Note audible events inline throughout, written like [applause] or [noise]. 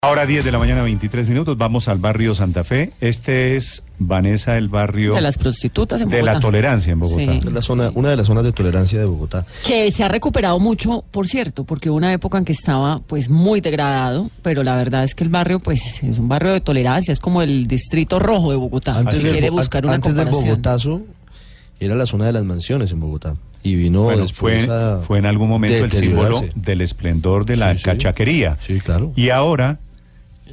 Ahora 10 de la mañana, 23 minutos, vamos al barrio Santa Fe. Este es, Vanessa, el barrio... De las prostitutas en De Bogotá. la tolerancia en Bogotá. Sí. La zona, una de las zonas de tolerancia de Bogotá. Que se ha recuperado mucho, por cierto, porque hubo una época en que estaba pues muy degradado, pero la verdad es que el barrio pues es un barrio de tolerancia, es como el distrito rojo de Bogotá. Antes, si del, quiere buscar una antes del. Bogotazo era la zona de las mansiones en Bogotá. Y vino Bueno, después fue, a fue en algún momento el símbolo del esplendor de la Sí, sí. cachaquería. Sí, claro. Y ahora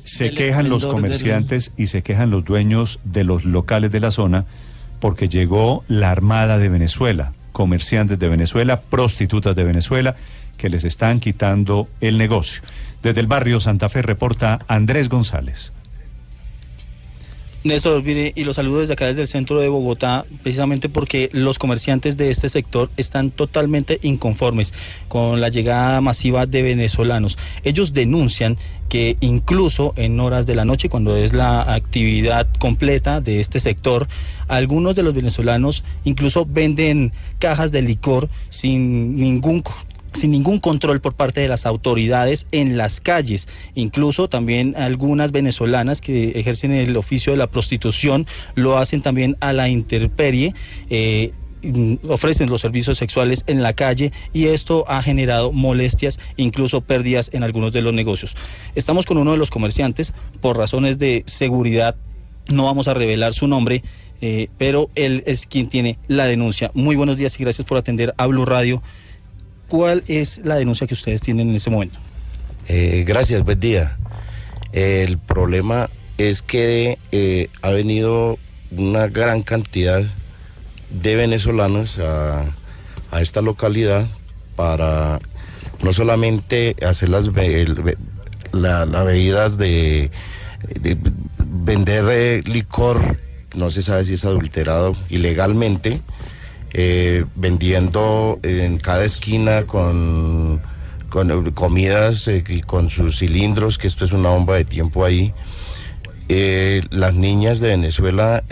se quejan los comerciantes y se quejan los dueños de los locales de la zona porque llegó la Armada de Venezuela, comerciantes de Venezuela, prostitutas de Venezuela, que les están quitando el negocio. Desde el barrio Santa Fe reporta Andrés González. Néstor, y los saludo desde acá, desde el centro de Bogotá, precisamente porque los comerciantes de este sector están totalmente inconformes con la llegada masiva de venezolanos. Ellos denuncian que incluso en horas de la noche, cuando es la actividad completa de este sector, algunos de los venezolanos incluso venden cajas de licor sin ningún sin ningún control por parte de las autoridades en las calles. Incluso también algunas venezolanas que ejercen el oficio de la prostitución lo hacen también a la intemperie. eh, mm, ofrecen los servicios sexuales en la calle y esto ha generado molestias, incluso pérdidas en algunos de los negocios. Estamos con uno de los comerciantes por razones de seguridad. No vamos a revelar su nombre, eh, pero él es quien tiene la denuncia. Muy buenos días y gracias por atender a Blue Radio. ¿Cuál es la denuncia que ustedes tienen en este momento? Eh, gracias, buen día. El problema es que eh, ha venido una gran cantidad de venezolanos a, esta localidad para no solamente hacer las la- bebidas de, de vender eh, licor, no se sabe si es adulterado ilegalmente, eh, vendiendo en cada esquina con, con comidas eh, y con sus cilindros, que esto es una bomba de tiempo ahí. Eh, las niñas de Venezuela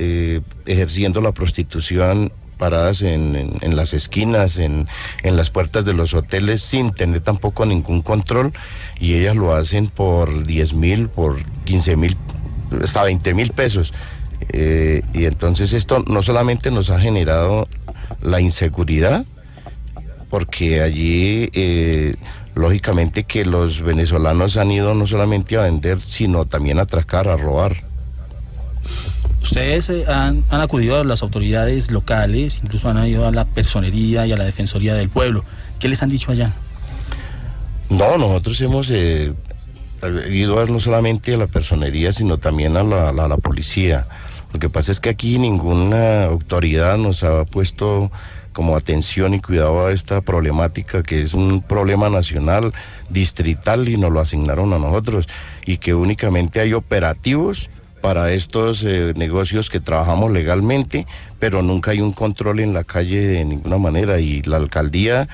ejerciendo la prostitución paradas en, en- en las esquinas, en, en las puertas de los hoteles, sin tener tampoco ningún control, y ellas lo hacen por 10 mil, por 15 mil, hasta 20 mil pesos. Eh, y entonces esto no solamente nos ha generado la inseguridad, porque allí eh, lógicamente que los venezolanos han ido no solamente a vender, sino también a atracar, a robar. Ustedes eh, han, han acudido a las autoridades locales, incluso han ido a la personería y a la defensoría del pueblo. ¿Qué les han dicho allá? No, nosotros hemos eh, ido a- no solamente a la personería, sino también a la, a la policía. Lo que pasa es que aquí ninguna autoridad nos ha puesto como atención y cuidado a esta problemática que es un problema nacional, distrital y nos lo asignaron a nosotros. Y que únicamente hay operativos para estos eh, negocios que trabajamos legalmente, pero nunca hay un control en la calle de ninguna manera y la alcaldía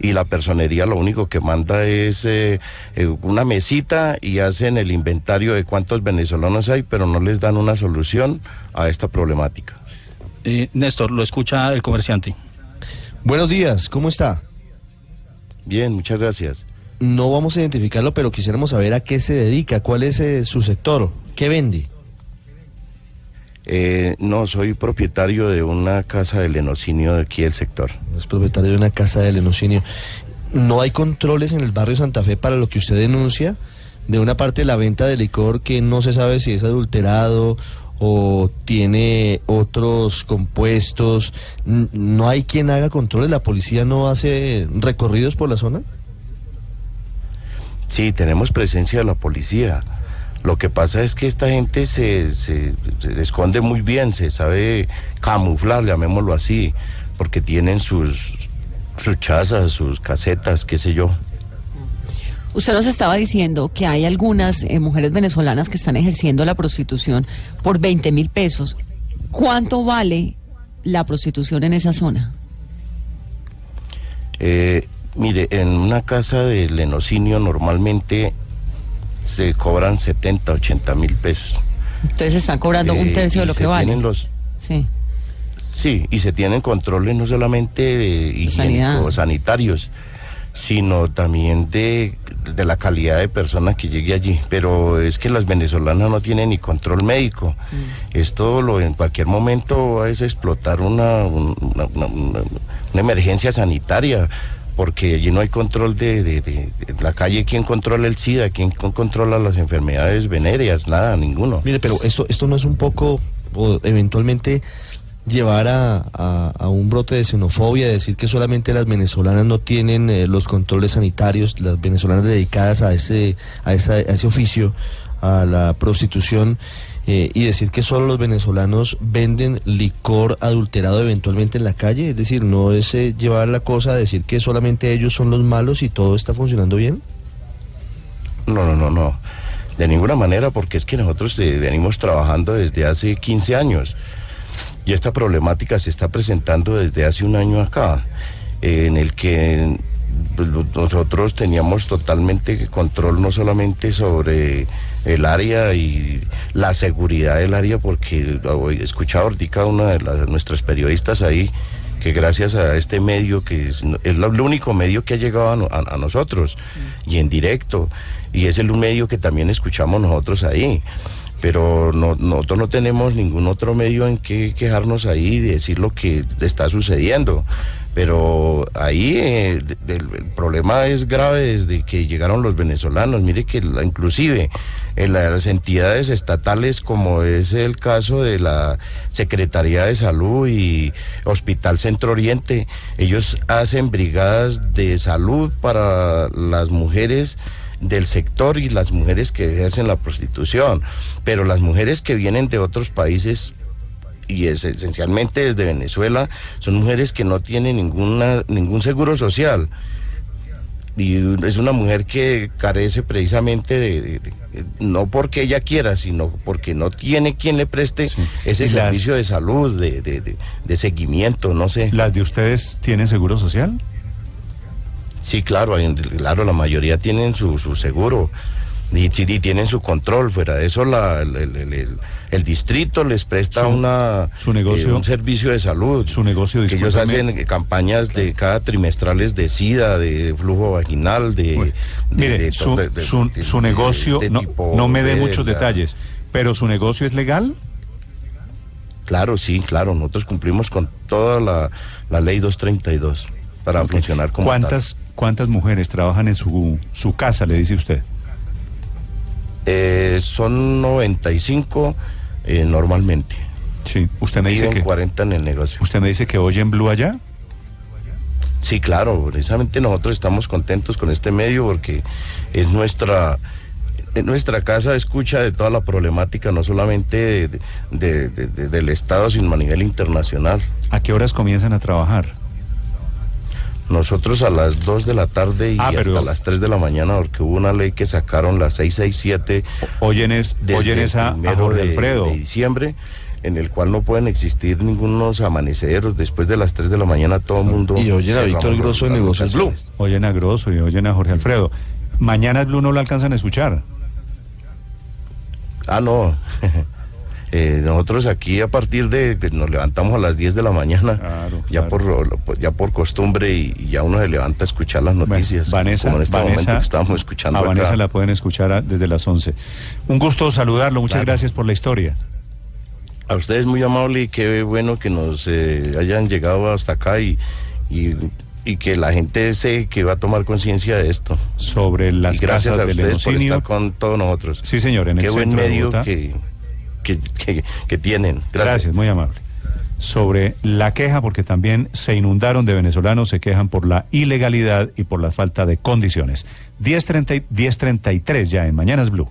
y la personería lo único que manda es eh, eh, una mesita y hacen el inventario de cuántos venezolanos hay, pero no les dan una solución a esta problemática. Eh, Néstor, lo escucha el comerciante. Buenos días, ¿cómo está? Bien, muchas gracias. No vamos a identificarlo, pero quisiéramos saber a qué se dedica, cuál es eh, su sector, qué vende. Eh, no, soy propietario de una casa de lenocinio de aquí del sector. Es propietario de una casa de lenocinio. ¿No hay controles en el barrio Santa Fe para lo que usted denuncia? De una parte la venta de licor que no se sabe si es adulterado o tiene otros compuestos. ¿No hay quien haga controles? ¿La policía no hace recorridos por la zona? Sí, tenemos presencia de la policía. Lo que pasa es que esta gente se, se- se esconde muy bien, se sabe camuflar, llamémoslo así, porque tienen sus, sus chazas, sus casetas, qué sé yo. Usted nos estaba diciendo que hay algunas eh, mujeres venezolanas que están ejerciendo la prostitución por 20 mil pesos. ¿Cuánto vale la prostitución en esa zona? Eh, mire, en una casa de lenocinio normalmente se cobran 70, 80 mil pesos. Entonces están cobrando un Eh, tercio de lo que vale. los- Sí. Sí, y se tienen controles no solamente de sanitarios, sino también de, de la calidad de persona que llegue allí. Pero es que las venezolanas no tienen ni control médico. Mm. Esto lo en cualquier momento es explotar una, un- una, una- una- una emergencia sanitaria. Porque allí no hay control de, de- la calle. ¿Quién controla el SIDA? ¿Quién con- controla las enfermedades venéreas? Nada, ninguno. Mire, pero esto, esto no es un poco, o eventualmente llevar a, a- a un brote de xenofobia, decir que solamente las venezolanas no tienen eh, los controles sanitarios, las venezolanas dedicadas a ese, a esa- a ese oficio, a la prostitución, eh, y decir que solo los venezolanos venden licor adulterado eventualmente en la calle, es decir, no es eh, llevar la cosa a decir que solamente ellos son los malos y todo está funcionando bien. No, no, no, no. De ninguna manera, porque es que nosotros venimos trabajando desde hace 15 años y esta problemática se está presentando desde hace un año acá, en el que pues, nosotros teníamos totalmente control no solamente sobre el área y la seguridad del área, porque hoy escuchaba ahorita una de las, nuestras periodistas ahí que gracias a este medio, que es, es lo- el único medio que ha llegado a, no- a- a nosotros y en directo, y es el medio que también escuchamos nosotros ahí. Pero no, nosotros no tenemos ningún otro medio en que quejarnos ahí y decir lo que está sucediendo. Pero ahí eh, el problema es grave desde que llegaron los venezolanos. Mire que la- inclusive en las entidades estatales, como es el caso de la Secretaría de Salud y Hospital Centro Oriente, ellos hacen brigadas de salud para las mujeres del sector y las mujeres que ejercen la prostitución, pero las mujeres que vienen de otros países y es esencialmente desde Venezuela son mujeres que no tienen ninguna ningún seguro social y es una mujer que carece precisamente de, de- de- no porque ella quiera sino porque no tiene quien le preste Sí. ese las- servicio de salud de, de- seguimiento no sé ¿Las de ustedes tienen seguro social? Sí, claro, claro, la mayoría tienen su, su seguro y, y tienen su control. Fuera de eso, la- el, el- el- el- el distrito les presta Su- una, su negocio- eh, un servicio de salud. Su negocio, que ellos hacen campañas de cada trimestrales de SIDA, de flujo vaginal, de... Mire, su, negocio, no, me dé muchos la- detalles, pero su negocio es legal. Claro, sí, claro, nosotros cumplimos con toda la, la ley 232 para funcionar como tal. ¿Cuántas, ¿Cuántas mujeres trabajan en su, su casa, le dice usted? Eh, son 95 eh, normalmente. Sí, usted me dice que 40 en el negocio. usted me dice que oyen Blue allá. Sí, claro, precisamente nosotros estamos contentos con este medio porque es nuestra es nuestra casa de escucha de toda la problemática, no solamente de- de- de- de- del Estado, sino a nivel internacional. ¿A qué horas comienzan a trabajar? Nosotros a las 2 de la tarde y Ah, pero- hasta las 3 de la mañana, porque hubo una ley que sacaron las 667 Oyen es, desde oyen el es a, a primero Jorge de, Alfredo. de diciembre, en el cual no pueden existir ningunos amaneceros. Después de las 3 de la mañana todo el mundo... Y oyen a Víctor Grosso en Negocios Blue. Oyen a Grosso y oyen a Jorge Alfredo. Mañana Blue no lo alcanzan a escuchar. Ah, no. [laughs] Eh, nosotros aquí a partir de que nos levantamos a las 10 de la mañana, Claro, ya claro. por pues, ya por costumbre y, y ya uno se levanta a escuchar las Bueno, noticias. Vanessa, como en este Vanessa, momento que estábamos escuchando a Vanessa acá. la pueden escuchar a- desde las 11. Un gusto saludarlo, muchas Claro. gracias por la historia. A ustedes muy amable y qué bueno que nos eh, hayan llegado hasta acá y, y, y que la gente se que va a tomar conciencia de esto. Sobre las y gracias casas a del ustedes por estar con todos nosotros. Sí, señor, en el qué buen centro de medio que, que, tienen. Gracias. Gracias. muy amable. Sobre la queja, porque también se inundaron de venezolanos, se quejan por la ilegalidad y por la falta de condiciones. 10.30 y- 10.33 ya en Mañanas Blue.